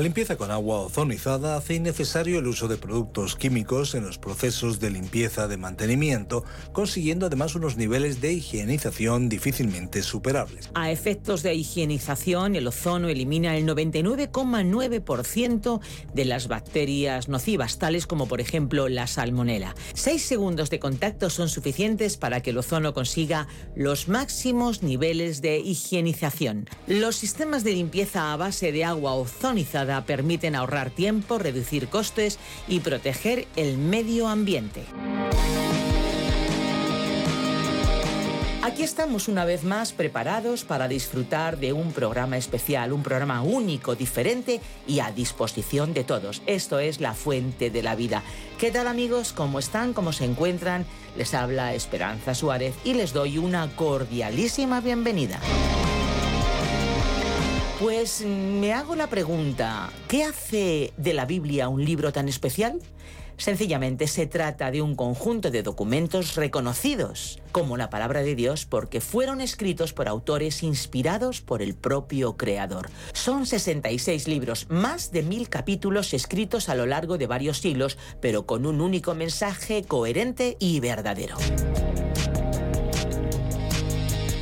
La limpieza con agua ozonizada hace innecesario el uso de productos químicos en los procesos de limpieza de mantenimiento, consiguiendo además unos niveles de higienización difícilmente superables. A efectos de higienización, el ozono elimina el 99,9% de las bacterias nocivas, tales como por ejemplo la salmonela. Seis segundos de contacto son suficientes para que el ozono consiga los máximos niveles de higienización. Los sistemas de limpieza a base de agua ozonizada permiten ahorrar tiempo, reducir costes y proteger el medio ambiente. Aquí estamos una vez más preparados para disfrutar de un programa especial, un programa único, diferente y a disposición de todos. Esto es La Fuente de la Vida. ¿Qué tal amigos? ¿Cómo están? ¿Cómo se encuentran? Les habla Esperanza Suárez y les doy una cordialísima bienvenida. Pues me hago la pregunta, ¿qué hace de la Biblia un libro tan especial? Sencillamente se trata de un conjunto de documentos reconocidos como la palabra de Dios porque fueron escritos por autores inspirados por el propio Creador. Son 66 libros, más de mil capítulos escritos a lo largo de varios siglos, pero con un único mensaje coherente y verdadero.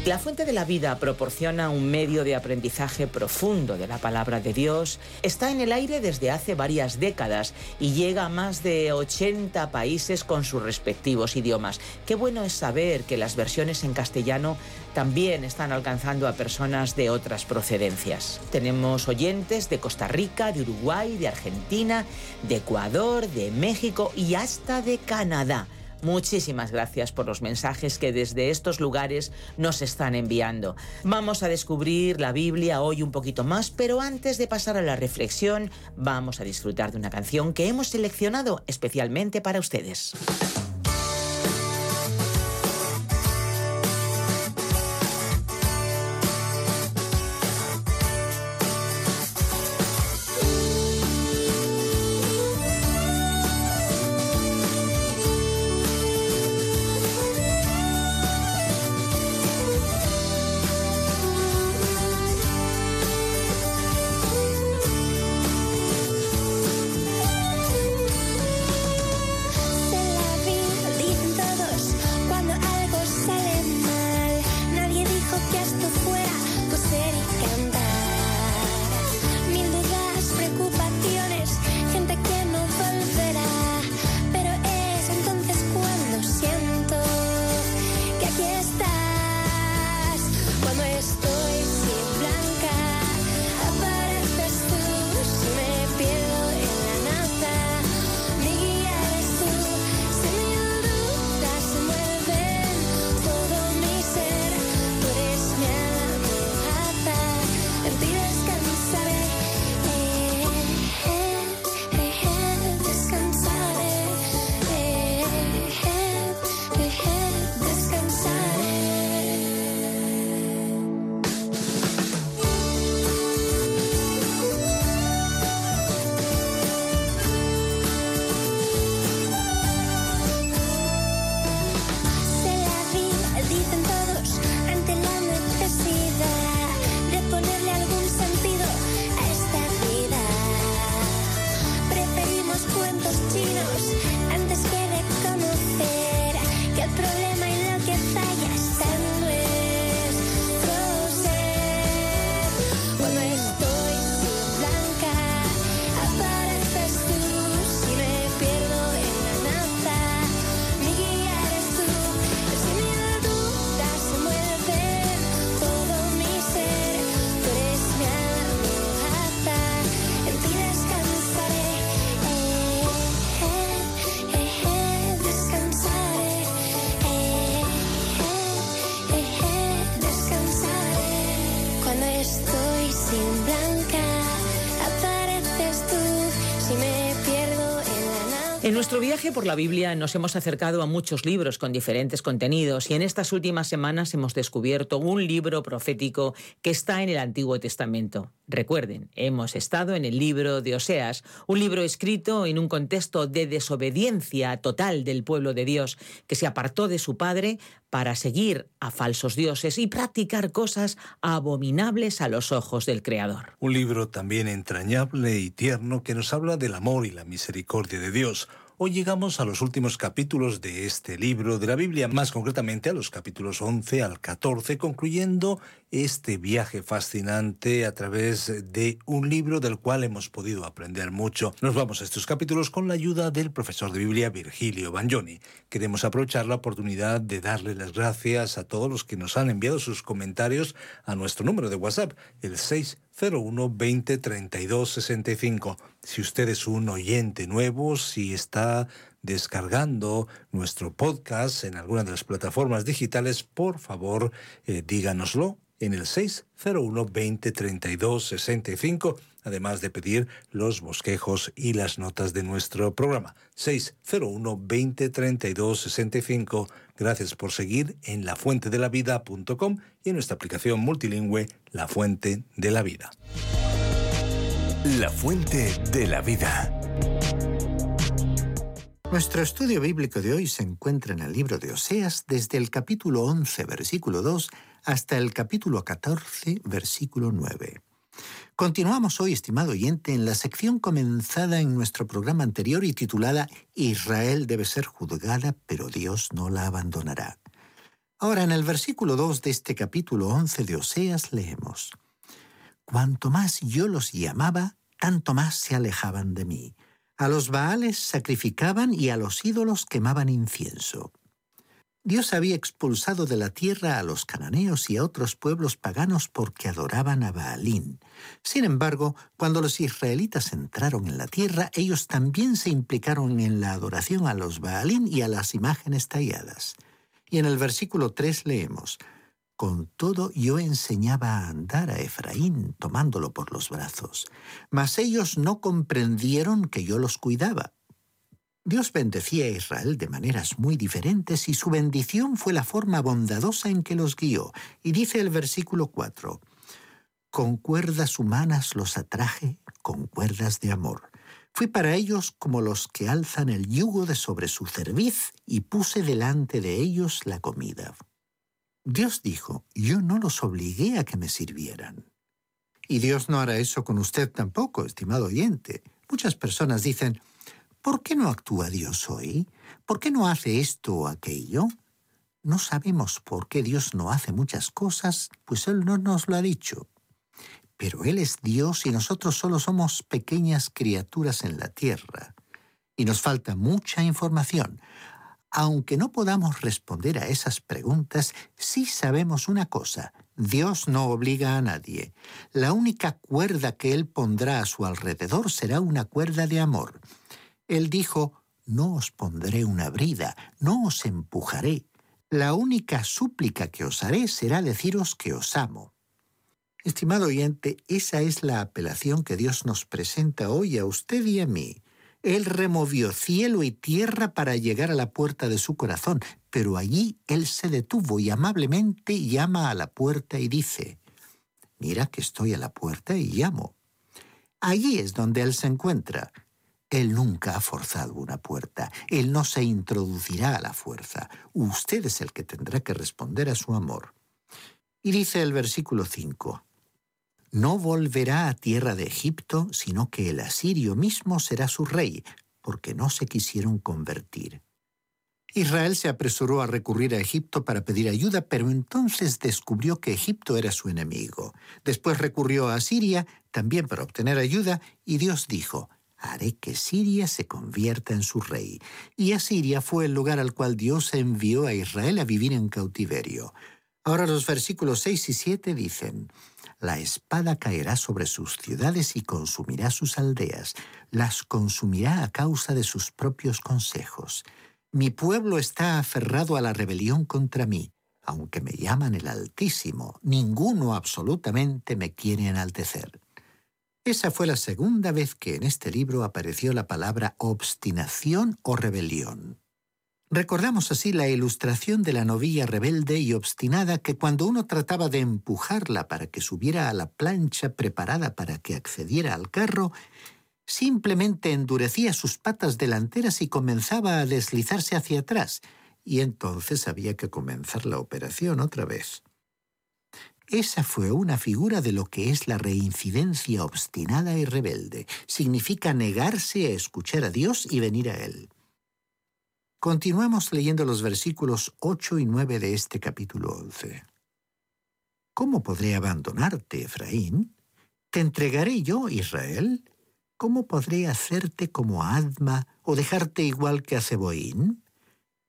La Fuente de la Vida proporciona un medio de aprendizaje profundo de la palabra de Dios. Está en el aire desde hace varias décadas y llega a más de 80 países con sus respectivos idiomas. Qué bueno es saber que las versiones en castellano también están alcanzando a personas de otras procedencias. Tenemos oyentes de Costa Rica, de Uruguay, de Argentina, de Ecuador, de México y hasta de Canadá. Muchísimas gracias por los mensajes que desde estos lugares nos están enviando. Vamos a descubrir la Biblia hoy un poquito más, pero antes de pasar a la reflexión, vamos a disfrutar de una canción que hemos seleccionado especialmente para ustedes. Nuestro viaje por la Biblia nos hemos acercado a muchos libros con diferentes contenidos y en estas últimas semanas hemos descubierto un libro profético que está en el Antiguo Testamento. Recuerden, hemos estado en el libro de Oseas, un libro escrito en un contexto de desobediencia total del pueblo de Dios que se apartó de su padre para seguir a falsos dioses y practicar cosas abominables a los ojos del Creador. Un libro también entrañable y tierno que nos habla del amor y la misericordia de Dios Hoy llegamos a los últimos capítulos de este libro de la Biblia, más concretamente a los capítulos 11 al 14, concluyendo este viaje fascinante a través de un libro del cual hemos podido aprender mucho. Nos vamos a estos capítulos con la ayuda del profesor de Biblia Virgilio Bagnoni. Queremos aprovechar la oportunidad de darle las gracias a todos los que nos han enviado sus comentarios a nuestro número de WhatsApp, el 601 20 32 65. Si usted es un oyente nuevo, si está descargando nuestro podcast en alguna de las plataformas digitales, por favor eh, díganoslo en el 601 20 32 65, además de pedir los bosquejos y las notas de nuestro programa. 601 20 32 65. Gracias por seguir en lafuentedelavida.com y en nuestra aplicación multilingüe La Fuente de la Vida. La Fuente de la Vida. Nuestro estudio bíblico de hoy se encuentra en el libro de Oseas desde el capítulo 11, versículo 2, hasta el capítulo 14, versículo 9. Continuamos hoy, estimado oyente, en la sección comenzada en nuestro programa anterior y titulada Israel debe ser juzgada, pero Dios no la abandonará. Ahora, en el versículo 2 de este capítulo 11 de Oseas leemos, Cuanto más yo los llamaba, tanto más se alejaban de mí. A los Baales sacrificaban y a los ídolos quemaban incienso. Dios había expulsado de la tierra a los cananeos y a otros pueblos paganos porque adoraban a Baalín. Sin embargo, cuando los israelitas entraron en la tierra, ellos también se implicaron en la adoración a los Baalín y a las imágenes talladas. Y en el versículo 3 leemos, Con todo yo enseñaba a andar a Efraín, tomándolo por los brazos, mas ellos no comprendieron que yo los cuidaba. Dios bendecía a Israel de maneras muy diferentes y su bendición fue la forma bondadosa en que los guió. Y dice el versículo 4, Con cuerdas humanas los atraje, con cuerdas de amor. Fui para ellos como los que alzan el yugo de sobre su cerviz y puse delante de ellos la comida. Dios dijo, yo no los obligué a que me sirvieran. Y Dios no hará eso con usted tampoco, estimado oyente. Muchas personas dicen, ¿Por qué no actúa Dios hoy? ¿Por qué no hace esto o aquello? No sabemos por qué Dios no hace muchas cosas, pues Él no nos lo ha dicho. Pero Él es Dios y nosotros solo somos pequeñas criaturas en la tierra. Y nos falta mucha información. Aunque no podamos responder a esas preguntas, sí sabemos una cosa. Dios no obliga a nadie. La única cuerda que Él pondrá a su alrededor será una cuerda de amor. Él dijo, no os pondré una brida, no os empujaré. La única súplica que os haré será deciros que os amo. Estimado oyente, esa es la apelación que Dios nos presenta hoy a usted y a mí. Él removió cielo y tierra para llegar a la puerta de su corazón, pero allí Él se detuvo y amablemente llama a la puerta y dice, Mira que estoy a la puerta y llamo. Allí es donde Él se encuentra. Él nunca ha forzado una puerta. Él no se introducirá a la fuerza. Usted es el que tendrá que responder a su amor. Y dice el versículo 5, No volverá a tierra de Egipto, sino que el asirio mismo será su rey, porque no se quisieron convertir. Israel se apresuró a recurrir a Egipto para pedir ayuda, pero entonces descubrió que Egipto era su enemigo. Después recurrió a Siria, también para obtener ayuda, y Dios dijo, haré que Siria se convierta en su rey. Y Asiria fue el lugar al cual Dios envió a Israel a vivir en cautiverio. Ahora los versículos 6 y 7 dicen, La espada caerá sobre sus ciudades y consumirá sus aldeas, las consumirá a causa de sus propios consejos. Mi pueblo está aferrado a la rebelión contra mí. Aunque me llaman el Altísimo, ninguno absolutamente me quiere enaltecer. Esa fue la segunda vez que en este libro apareció la palabra obstinación o rebelión. Recordamos así la ilustración de la novilla rebelde y obstinada que cuando uno trataba de empujarla para que subiera a la plancha preparada para que accediera al carro, simplemente endurecía sus patas delanteras y comenzaba a deslizarse hacia atrás, y entonces había que comenzar la operación otra vez. Esa fue una figura de lo que es la reincidencia obstinada y rebelde. Significa negarse a escuchar a Dios y venir a Él. Continuemos leyendo los versículos 8 y 9 de este capítulo 11. ¿Cómo podré abandonarte, Efraín? ¿Te entregaré yo, Israel? ¿Cómo podré hacerte como Adma o dejarte igual que a Zeboín?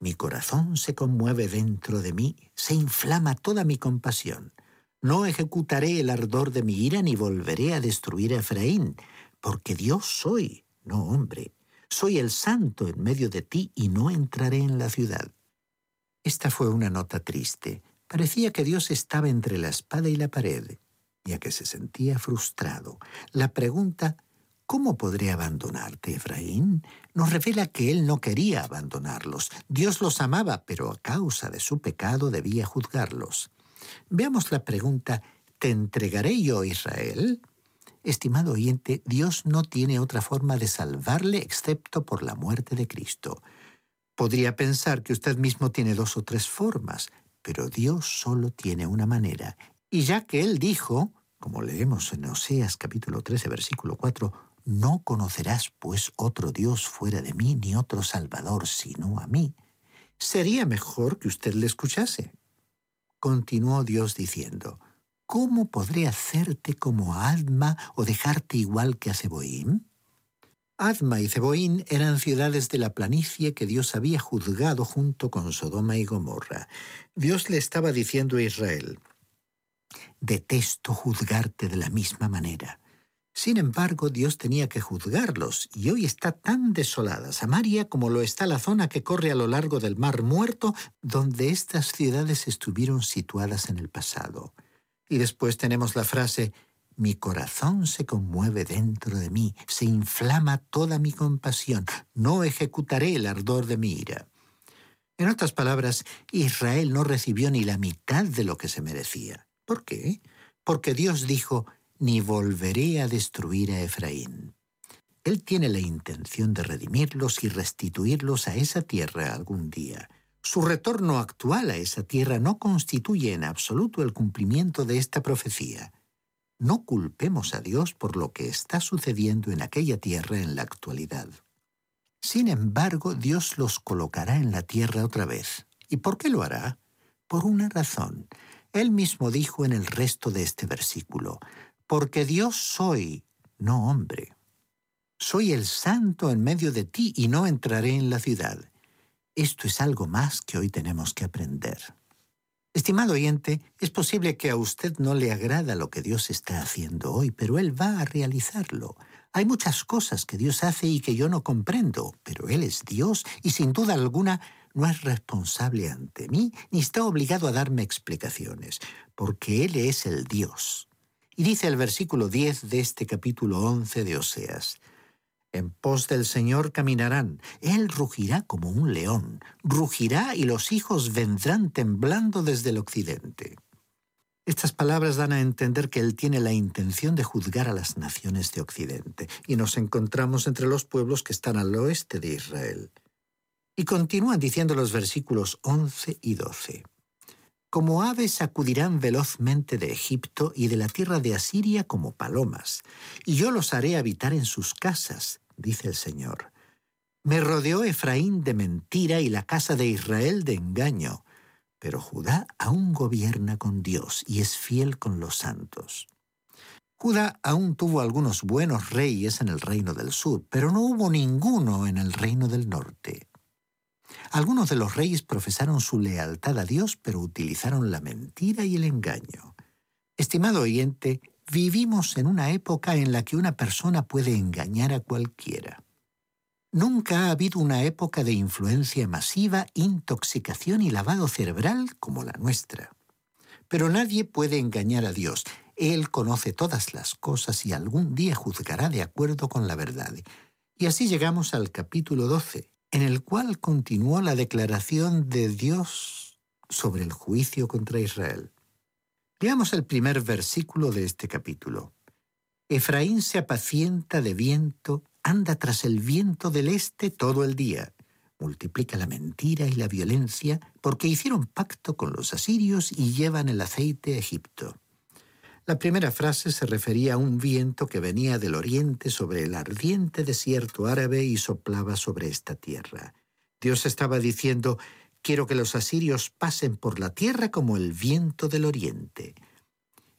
Mi corazón se conmueve dentro de mí, se inflama toda mi compasión. No ejecutaré el ardor de mi ira ni volveré a destruir a Efraín, porque Dios soy, no hombre. Soy el santo en medio de ti y no entraré en la ciudad. Esta fue una nota triste. Parecía que Dios estaba entre la espada y la pared, ya que se sentía frustrado. La pregunta, ¿cómo podré abandonarte, Efraín? nos revela que él no quería abandonarlos. Dios los amaba, pero a causa de su pecado debía juzgarlos. Veamos la pregunta, ¿te entregaré yo, Israel? Estimado oyente, Dios no tiene otra forma de salvarle excepto por la muerte de Cristo. Podría pensar que usted mismo tiene dos o tres formas, pero Dios solo tiene una manera. Y ya que Él dijo, como leemos en Oseas capítulo 13, versículo 4, no conocerás pues otro Dios fuera de mí, ni otro Salvador sino a mí, sería mejor que usted le escuchase. Continuó Dios diciendo, ¿Cómo podré hacerte como Adma o dejarte igual que a Zeboín? Adma y Zeboín eran ciudades de la planicie que Dios había juzgado junto con Sodoma y Gomorra. Dios le estaba diciendo a Israel, Detesto juzgarte de la misma manera. Sin embargo, Dios tenía que juzgarlos, y hoy está tan desolada Samaria como lo está la zona que corre a lo largo del Mar Muerto, donde estas ciudades estuvieron situadas en el pasado. Y después tenemos la frase, mi corazón se conmueve dentro de mí, se inflama toda mi compasión, no ejecutaré el ardor de mi ira. En otras palabras, Israel no recibió ni la mitad de lo que se merecía. ¿Por qué? Porque Dios dijo, ni volveré a destruir a Efraín. Él tiene la intención de redimirlos y restituirlos a esa tierra algún día. Su retorno actual a esa tierra no constituye en absoluto el cumplimiento de esta profecía. No culpemos a Dios por lo que está sucediendo en aquella tierra en la actualidad. Sin embargo, Dios los colocará en la tierra otra vez. ¿Y por qué lo hará? Por una razón. Él mismo dijo en el resto de este versículo, porque Dios soy, no hombre. Soy el santo en medio de ti y no entraré en la ciudad. Esto es algo más que hoy tenemos que aprender. Estimado oyente, es posible que a usted no le agrada lo que Dios está haciendo hoy, pero Él va a realizarlo. Hay muchas cosas que Dios hace y que yo no comprendo, pero Él es Dios y sin duda alguna no es responsable ante mí ni está obligado a darme explicaciones, porque Él es el Dios. Y dice el versículo 10 de este capítulo 11 de Oseas, En pos del Señor caminarán, Él rugirá como un león, rugirá y los hijos vendrán temblando desde el occidente. Estas palabras dan a entender que Él tiene la intención de juzgar a las naciones de Occidente, y nos encontramos entre los pueblos que están al oeste de Israel. Y continúan diciendo los versículos 11 y 12. Como aves acudirán velozmente de Egipto y de la tierra de Asiria como palomas, y yo los haré habitar en sus casas, dice el Señor. Me rodeó Efraín de mentira y la casa de Israel de engaño, pero Judá aún gobierna con Dios y es fiel con los santos. Judá aún tuvo algunos buenos reyes en el reino del sur, pero no hubo ninguno en el reino del norte. Algunos de los reyes profesaron su lealtad a Dios, pero utilizaron la mentira y el engaño. Estimado oyente, vivimos en una época en la que una persona puede engañar a cualquiera. Nunca ha habido una época de influencia masiva, intoxicación y lavado cerebral como la nuestra. Pero nadie puede engañar a Dios. Él conoce todas las cosas y algún día juzgará de acuerdo con la verdad. Y así llegamos al capítulo 12, en el cual continuó la declaración de Dios sobre el juicio contra Israel. Veamos el primer versículo de este capítulo. Efraín se apacienta de viento, anda tras el viento del este todo el día. Multiplica la mentira y la violencia porque hicieron pacto con los asirios y llevan el aceite a Egipto. La primera frase se refería a un viento que venía del oriente sobre el ardiente desierto árabe y soplaba sobre esta tierra. Dios estaba diciendo, quiero que los asirios pasen por la tierra como el viento del oriente.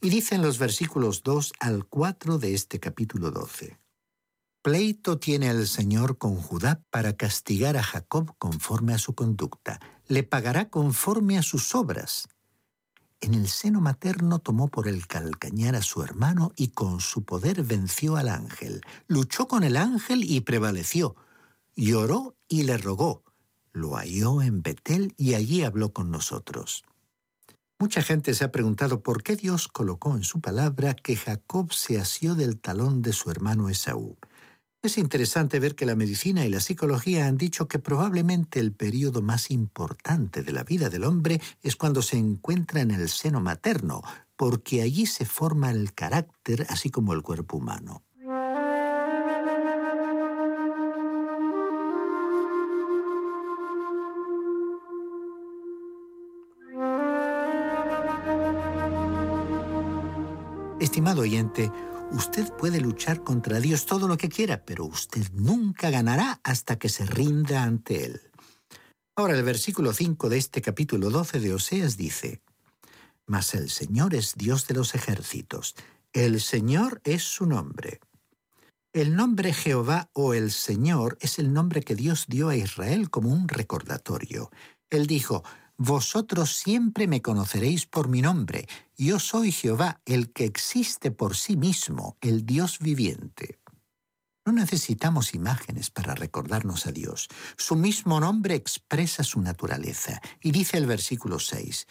Y dicen los versículos 2 al 4 de este capítulo 12. Pleito tiene el Señor con Judá para castigar a Jacob conforme a su conducta. Le pagará conforme a sus obras. En el seno materno tomó por el calcañar a su hermano y con su poder venció al ángel. Luchó con el ángel y prevaleció. Lloró y le rogó. Lo halló en Betel y allí habló con nosotros. Mucha gente se ha preguntado por qué Dios colocó en su palabra que Jacob se asió del talón de su hermano Esaú. Es interesante ver que la medicina y la psicología han dicho que probablemente el periodo más importante de la vida del hombre es cuando se encuentra en el seno materno, porque allí se forma el carácter así como el cuerpo humano. Estimado oyente, usted puede luchar contra Dios todo lo que quiera, pero usted nunca ganará hasta que se rinda ante Él. Ahora el versículo 5 de este capítulo 12 de Oseas dice, Mas el Señor es Dios de los ejércitos, el Señor es su nombre. El nombre Jehová o el Señor es el nombre que Dios dio a Israel como un recordatorio. Él dijo, vosotros siempre me conoceréis por mi nombre. Yo soy Jehová, el que existe por sí mismo, el Dios viviente. No necesitamos imágenes para recordarnos a Dios. Su mismo nombre expresa su naturaleza. Y dice el versículo 6,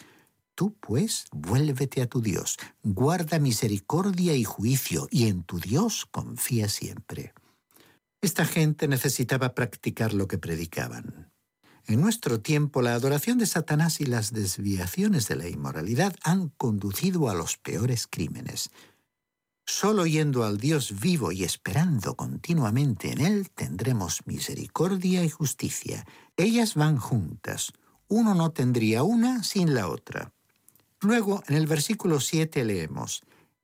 Tú pues vuélvete a tu Dios, guarda misericordia y juicio, y en tu Dios confía siempre. Esta gente necesitaba practicar lo que predicaban. En nuestro tiempo, la adoración de Satanás y las desviaciones de la inmoralidad han conducido a los peores crímenes. Solo yendo al Dios vivo y esperando continuamente en Él tendremos misericordia y justicia. Ellas van juntas. Uno no tendría una sin la otra. Luego, en el versículo 7 leemos,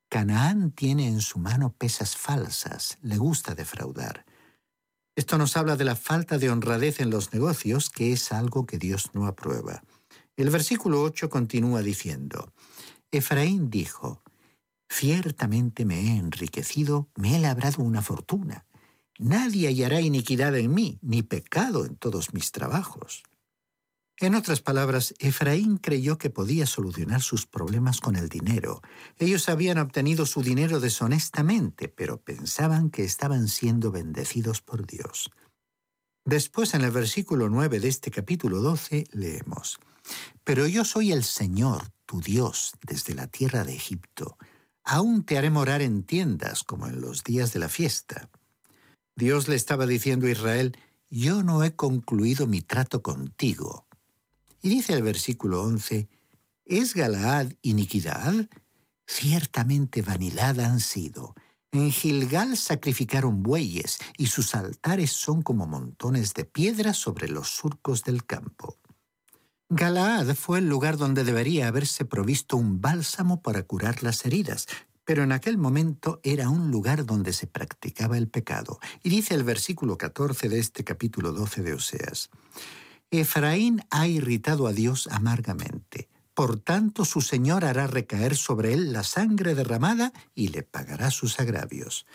Canaán tiene en su mano pesas falsas, le gusta defraudar. Esto nos habla de la falta de honradez en los negocios, que es algo que Dios no aprueba. El versículo 8 continúa diciendo, Efraín dijo, Ciertamente me he enriquecido, me he labrado una fortuna. Nadie hallará iniquidad en mí, ni pecado en todos mis trabajos. En otras palabras, Efraín creyó que podía solucionar sus problemas con el dinero. Ellos habían obtenido su dinero deshonestamente, pero pensaban que estaban siendo bendecidos por Dios. Después, en el versículo 9 de este capítulo 12, leemos, Pero yo soy el Señor, tu Dios, desde la tierra de Egipto. Aún te haré morar en tiendas, como en los días de la fiesta. Dios le estaba diciendo a Israel, Yo no he concluido mi trato contigo y dice el versículo 11, ¿es Galaad iniquidad? Ciertamente vanidad han sido. En Gilgal sacrificaron bueyes y sus altares son como montones de piedras sobre los surcos del campo. Galaad fue el lugar donde debería haberse provisto un bálsamo para curar las heridas, pero en aquel momento era un lugar donde se practicaba el pecado. Y dice el versículo 14 de este capítulo 12 de Oseas, Efraín ha irritado a Dios amargamente. Por tanto, su Señor hará recaer sobre él la sangre derramada y le pagará sus agravios.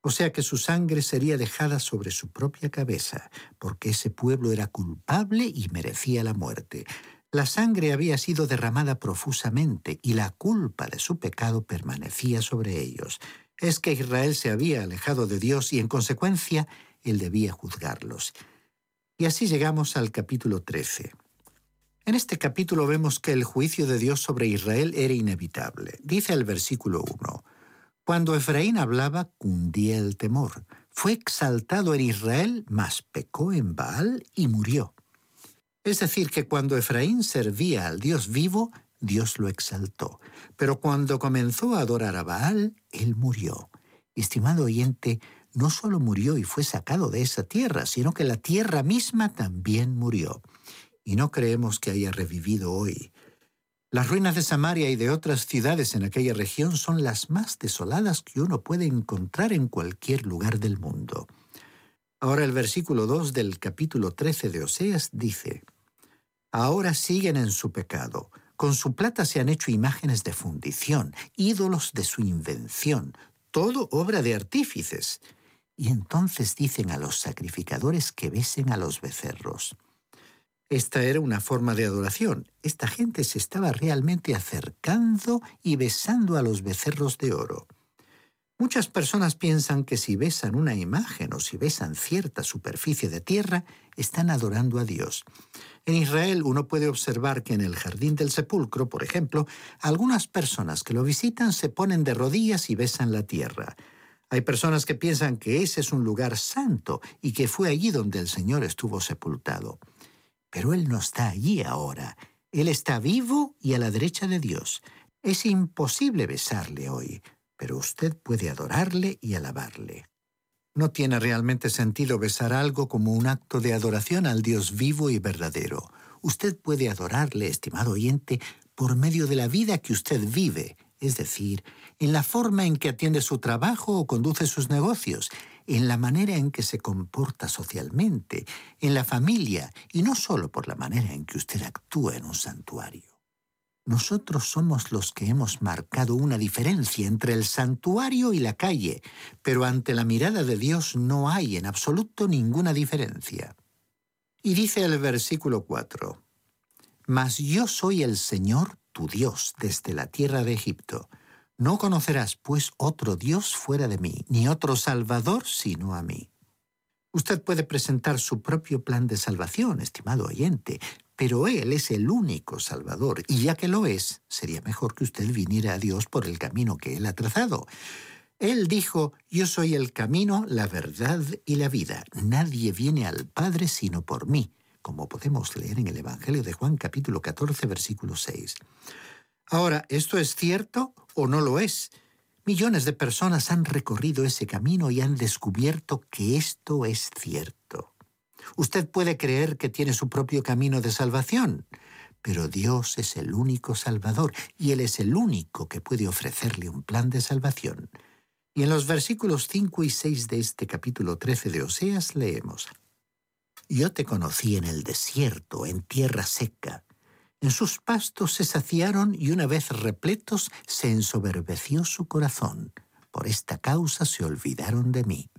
O sea que su sangre sería dejada sobre su propia cabeza, porque ese pueblo era culpable y merecía la muerte. La sangre había sido derramada profusamente y la culpa de su pecado permanecía sobre ellos. Es que Israel se había alejado de Dios y en consecuencia él debía juzgarlos. Y así llegamos al capítulo 13. En este capítulo vemos que el juicio de Dios sobre Israel era inevitable. Dice el versículo 1, Cuando Efraín hablaba, cundía el temor. Fue exaltado en Israel, mas pecó en Baal y murió. Es decir, que cuando Efraín servía al Dios vivo, Dios lo exaltó. Pero cuando comenzó a adorar a Baal, él murió. Estimado oyente, no solo murió y fue sacado de esa tierra, sino que la tierra misma también murió y no creemos que haya revivido hoy. Las ruinas de Samaria y de otras ciudades en aquella región son las más desoladas que uno puede encontrar en cualquier lugar del mundo. Ahora el versículo 2 del capítulo 13 de Oseas dice, Ahora siguen en su pecado, con su plata se han hecho imágenes de fundición, ídolos de su invención, todo obra de artífices. Y entonces dicen a los sacrificadores que besen a los becerros. Esta era una forma de adoración. Esta gente se estaba realmente acercando y besando a los becerros de oro. Muchas personas piensan que si besan una imagen o si besan cierta superficie de tierra, están adorando a Dios. En Israel uno puede observar que en el jardín del sepulcro, por ejemplo, algunas personas que lo visitan se ponen de rodillas y besan la tierra. Hay personas que piensan que ese es un lugar santo y que fue allí donde el Señor estuvo sepultado. Pero Él no está allí ahora. Él está vivo y a la derecha de Dios. Es imposible besarle hoy, pero usted puede adorarle y alabarle. No tiene realmente sentido besar algo como un acto de adoración al Dios vivo y verdadero. Usted puede adorarle, estimado oyente, por medio de la vida que usted vive, es decir, en la forma en que atiende su trabajo o conduce sus negocios, en la manera en que se comporta socialmente, en la familia, y no solo por la manera en que usted actúa en un santuario. Nosotros somos los que hemos marcado una diferencia entre el santuario y la calle, pero ante la mirada de Dios no hay en absoluto ninguna diferencia. Y dice el versículo 4, Mas yo soy el Señor tu Dios desde la tierra de Egipto no conocerás, pues, otro Dios fuera de mí, ni otro Salvador sino a mí. Usted puede presentar su propio plan de salvación, estimado oyente, pero Él es el único Salvador, y ya que lo es, sería mejor que usted viniera a Dios por el camino que Él ha trazado. Él dijo, yo soy el camino, la verdad y la vida. Nadie viene al Padre sino por mí, como podemos leer en el Evangelio de Juan capítulo 14, versículo 6. Ahora, ¿esto es cierto o no lo es? Millones de personas han recorrido ese camino y han descubierto que esto es cierto. Usted puede creer que tiene su propio camino de salvación, pero Dios es el único Salvador y Él es el único que puede ofrecerle un plan de salvación. Y en los versículos 5 y 6 de este capítulo 13 de Oseas leemos, Yo te conocí en el desierto, en tierra seca en sus pastos se saciaron y una vez repletos se ensoberbeció su corazón. Por esta causa se olvidaron de mí.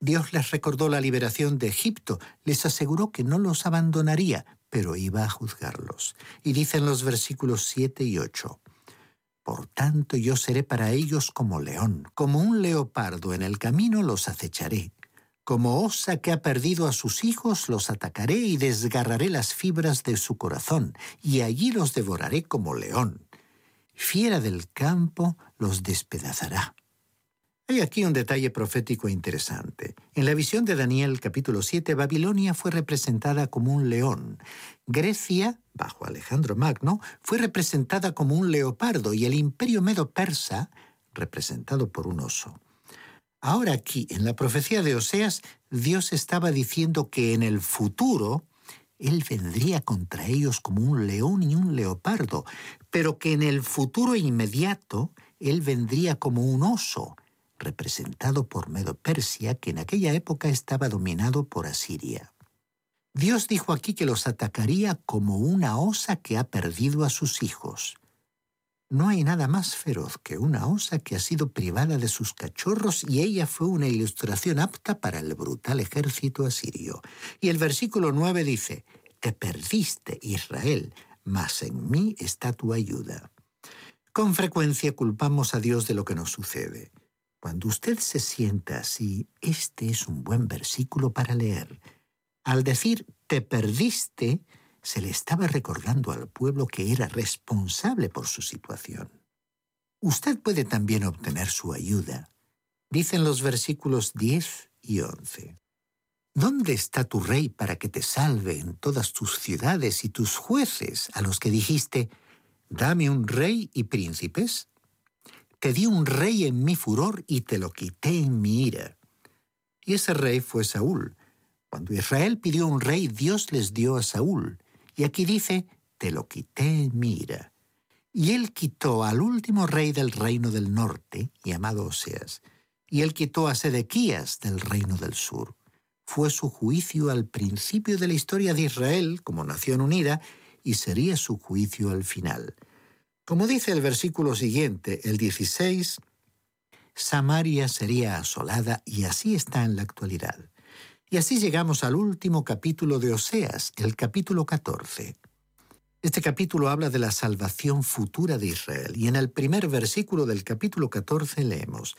Dios les recordó la liberación de Egipto, les aseguró que no los abandonaría, pero iba a juzgarlos. Y dicen los versículos 7 y 8. Por tanto yo seré para ellos como león, como un leopardo en el camino los acecharé. Como osa que ha perdido a sus hijos, los atacaré y desgarraré las fibras de su corazón, y allí los devoraré como león. Fiera del campo los despedazará. Hay aquí un detalle profético interesante. En la visión de Daniel capítulo 7, Babilonia fue representada como un león. Grecia, bajo Alejandro Magno, fue representada como un leopardo y el imperio medo-persa representado por un oso. Ahora aquí, en la profecía de Oseas, Dios estaba diciendo que en el futuro Él vendría contra ellos como un león y un leopardo, pero que en el futuro inmediato Él vendría como un oso, representado por Medo Persia, que en aquella época estaba dominado por Asiria. Dios dijo aquí que los atacaría como una osa que ha perdido a sus hijos. No hay nada más feroz que una osa que ha sido privada de sus cachorros y ella fue una ilustración apta para el brutal ejército asirio. Y el versículo 9 dice, Te perdiste, Israel, mas en mí está tu ayuda. Con frecuencia culpamos a Dios de lo que nos sucede. Cuando usted se sienta así, este es un buen versículo para leer. Al decir te perdiste, se le estaba recordando al pueblo que era responsable por su situación. Usted puede también obtener su ayuda. Dicen los versículos 10 y 11. ¿Dónde está tu rey para que te salve en todas tus ciudades y tus jueces a los que dijiste, dame un rey y príncipes? Te di un rey en mi furor y te lo quité en mi ira. Y ese rey fue Saúl. Cuando Israel pidió un rey, Dios les dio a Saúl. Y aquí dice, te lo quité en mi ira. Y él quitó al último rey del reino del norte, llamado Oseas, y él quitó a Sedequías del reino del sur fue su juicio al principio de la historia de Israel como nación unida y sería su juicio al final. Como dice el versículo siguiente, el 16, Samaria sería asolada y así está en la actualidad. Y así llegamos al último capítulo de Oseas, el capítulo 14. Este capítulo habla de la salvación futura de Israel y en el primer versículo del capítulo 14 leemos,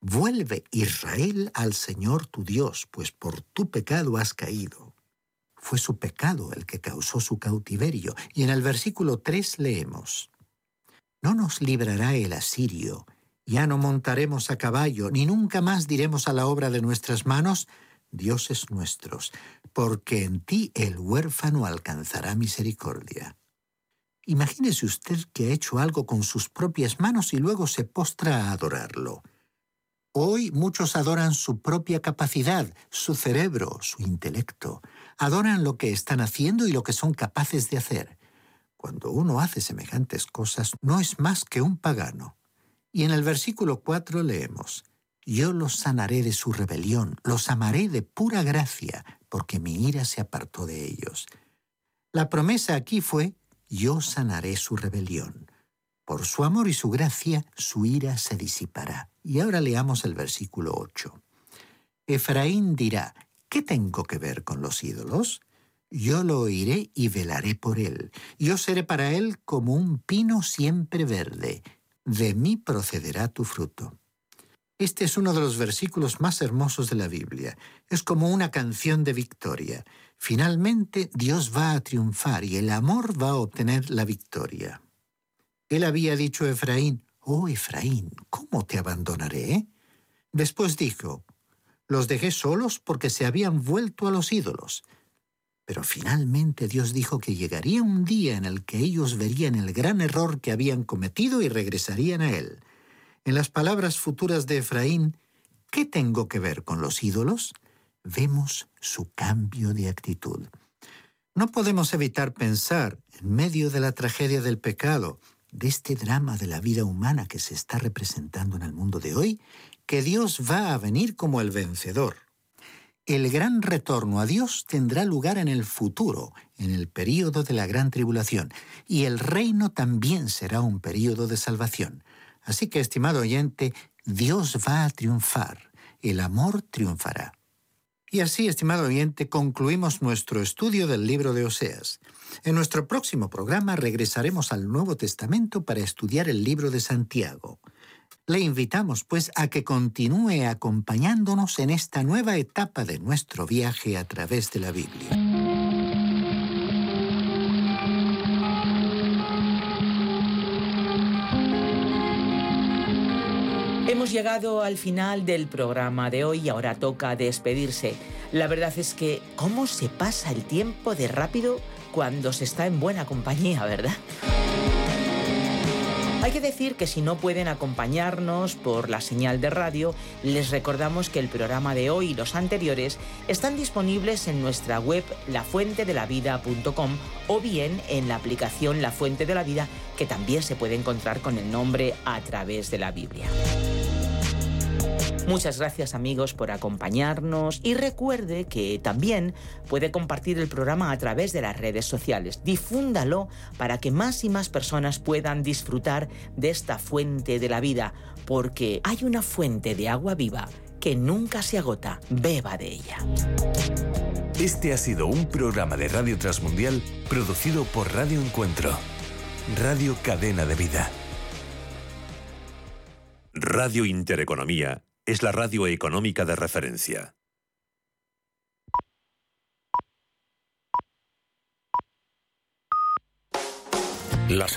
Vuelve Israel al Señor tu Dios, pues por tu pecado has caído. Fue su pecado el que causó su cautiverio. Y en el versículo 3 leemos, No nos librará el asirio, ya no montaremos a caballo, ni nunca más diremos a la obra de nuestras manos, dioses nuestros, porque en ti el huérfano alcanzará misericordia. Imagínese usted que ha hecho algo con sus propias manos y luego se postra a adorarlo. Hoy muchos adoran su propia capacidad, su cerebro, su intelecto. Adoran lo que están haciendo y lo que son capaces de hacer. Cuando uno hace semejantes cosas, no es más que un pagano. Y en el versículo 4 leemos, Yo los sanaré de su rebelión, los amaré de pura gracia, porque mi ira se apartó de ellos. La promesa aquí fue, Yo sanaré su rebelión. Por su amor y su gracia, su ira se disipará. Y ahora leamos el versículo 8. Efraín dirá, ¿qué tengo que ver con los ídolos? Yo lo oiré y velaré por él. Yo seré para él como un pino siempre verde. De mí procederá tu fruto. Este es uno de los versículos más hermosos de la Biblia. Es como una canción de victoria. Finalmente Dios va a triunfar y el amor va a obtener la victoria. Él había dicho a Efraín, Oh Efraín, ¿cómo te abandonaré? Después dijo, Los dejé solos porque se habían vuelto a los ídolos. Pero finalmente Dios dijo que llegaría un día en el que ellos verían el gran error que habían cometido y regresarían a Él. En las palabras futuras de Efraín, ¿qué tengo que ver con los ídolos? Vemos su cambio de actitud. No podemos evitar pensar, en medio de la tragedia del pecado, de este drama de la vida humana que se está representando en el mundo de hoy, que Dios va a venir como el vencedor. El gran retorno a Dios tendrá lugar en el futuro, en el período de la gran tribulación, y el reino también será un período de salvación. Así que, estimado oyente, Dios va a triunfar, el amor triunfará. Y así, estimado oyente, concluimos nuestro estudio del libro de Oseas. En nuestro próximo programa regresaremos al Nuevo Testamento para estudiar el libro de Santiago. Le invitamos, pues, a que continúe acompañándonos en esta nueva etapa de nuestro viaje a través de la Biblia. Llegado al final del programa de hoy y ahora toca despedirse. La verdad es que, ¿cómo se pasa el tiempo de rápido? cuando se está en buena compañía, ¿verdad? Hay que decir que si no pueden acompañarnos por la señal de radio, les recordamos que el programa de hoy y los anteriores están disponibles en nuestra web lafuentedelavida.com o bien en la aplicación La Fuente de la Vida que también se puede encontrar con el nombre a través de la Biblia. Muchas gracias amigos por acompañarnos y recuerde que también puede compartir el programa a través de las redes sociales. Difúndalo para que más y más personas puedan disfrutar de esta fuente de la vida, porque hay una fuente de agua viva que nunca se agota. Beba de ella. Este ha sido un programa de Radio Transmundial producido por Radio Encuentro, Radio Cadena de Vida. Radio Intereconomía es la radio económica de referencia.